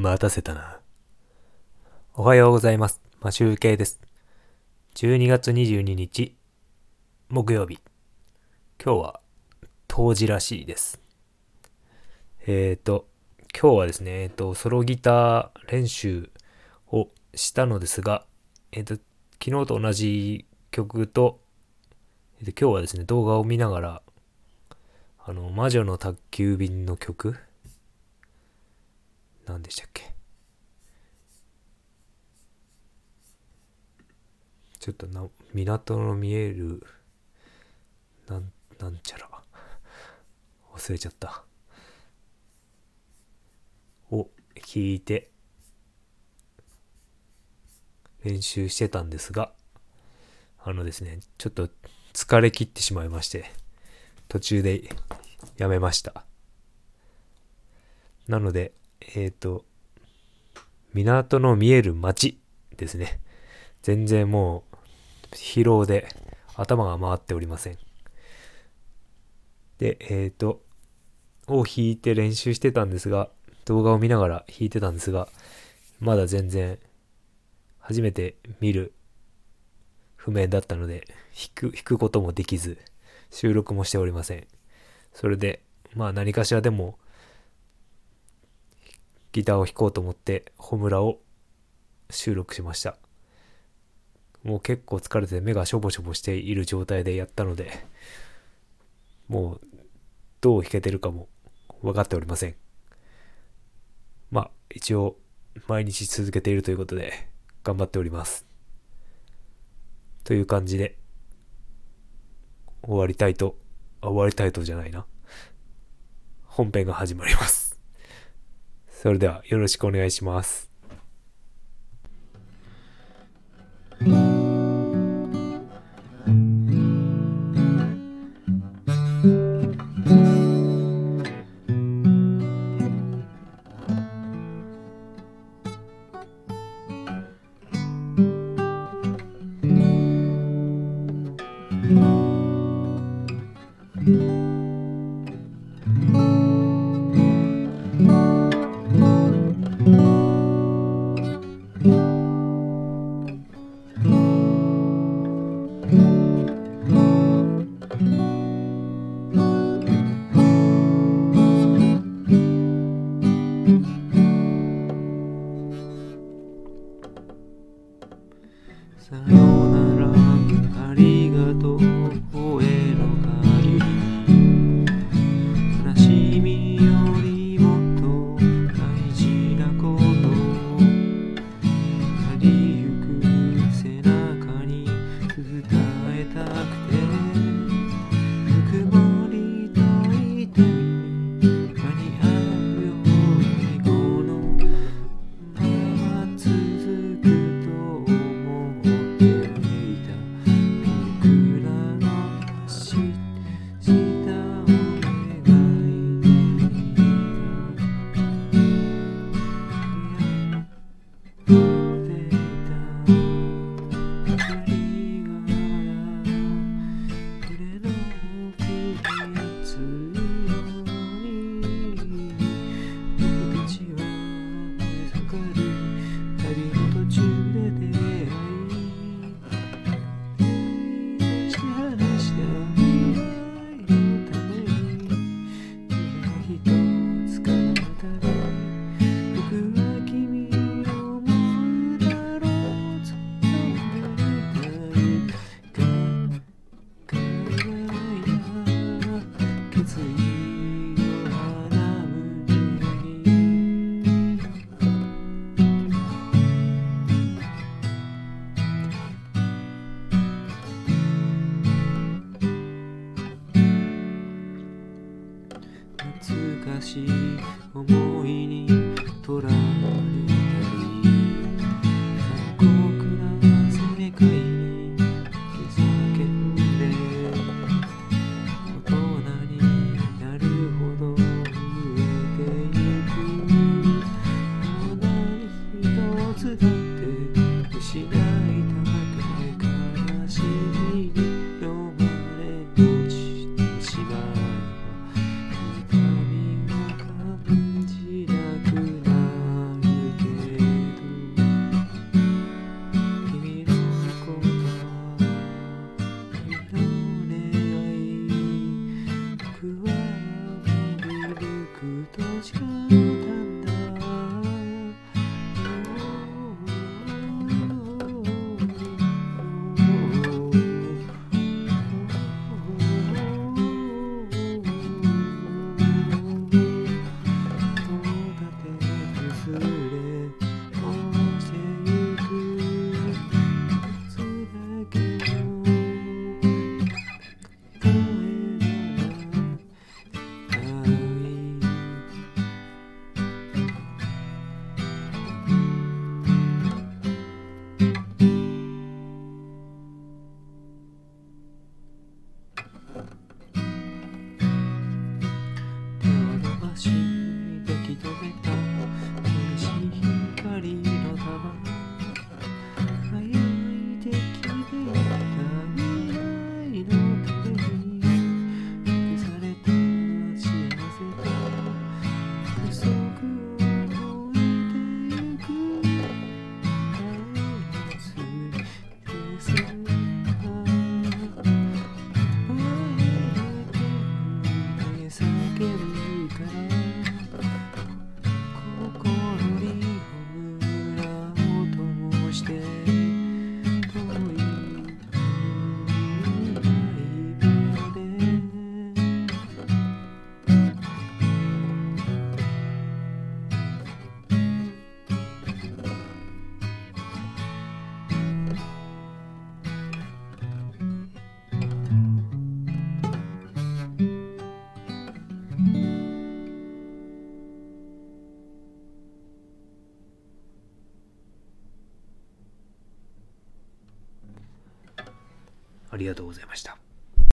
待たせたな。おはようございます。マシュウケイです。12月22日、木曜日。今日は、冬至らしいです。えっ、ー、と、今日はですね、えっ、と、ソロギター練習をしたのですが、えっ、と、昨日と同じ曲と、えーと、今日はですね、動画を見ながら、あの、魔女の宅急便の曲何でしたっけ？ちょっとな港の見えるなんなんちゃら。忘れちゃった。を弾いて。練習してたんですが。あのですねちょっと疲れ切ってしまいまして途中でやめました。なのでえっ、ー、と、港の見える街ですね。全然もう疲労で頭が回っておりません。で、えっ、ー、と、を弾いて練習してたんですが、動画を見ながら弾いてたんですが、まだ全然初めて見る譜面だったので、弾く、弾くこともできず、収録もしておりません。それで、まあ何かしらでもギターを弾こうと思ってホムラを収録しました。もう結構疲れて目がしょぼしょぼしている状態でやったのでもうどう弾けてるかも分かっておりません。まあ一応毎日続けているということで頑張っております。という感じで終わりたいと終わりたいとじゃないな。本編が始まります。それではよろしくお願いします。しい思いにとらわれありがとうございました。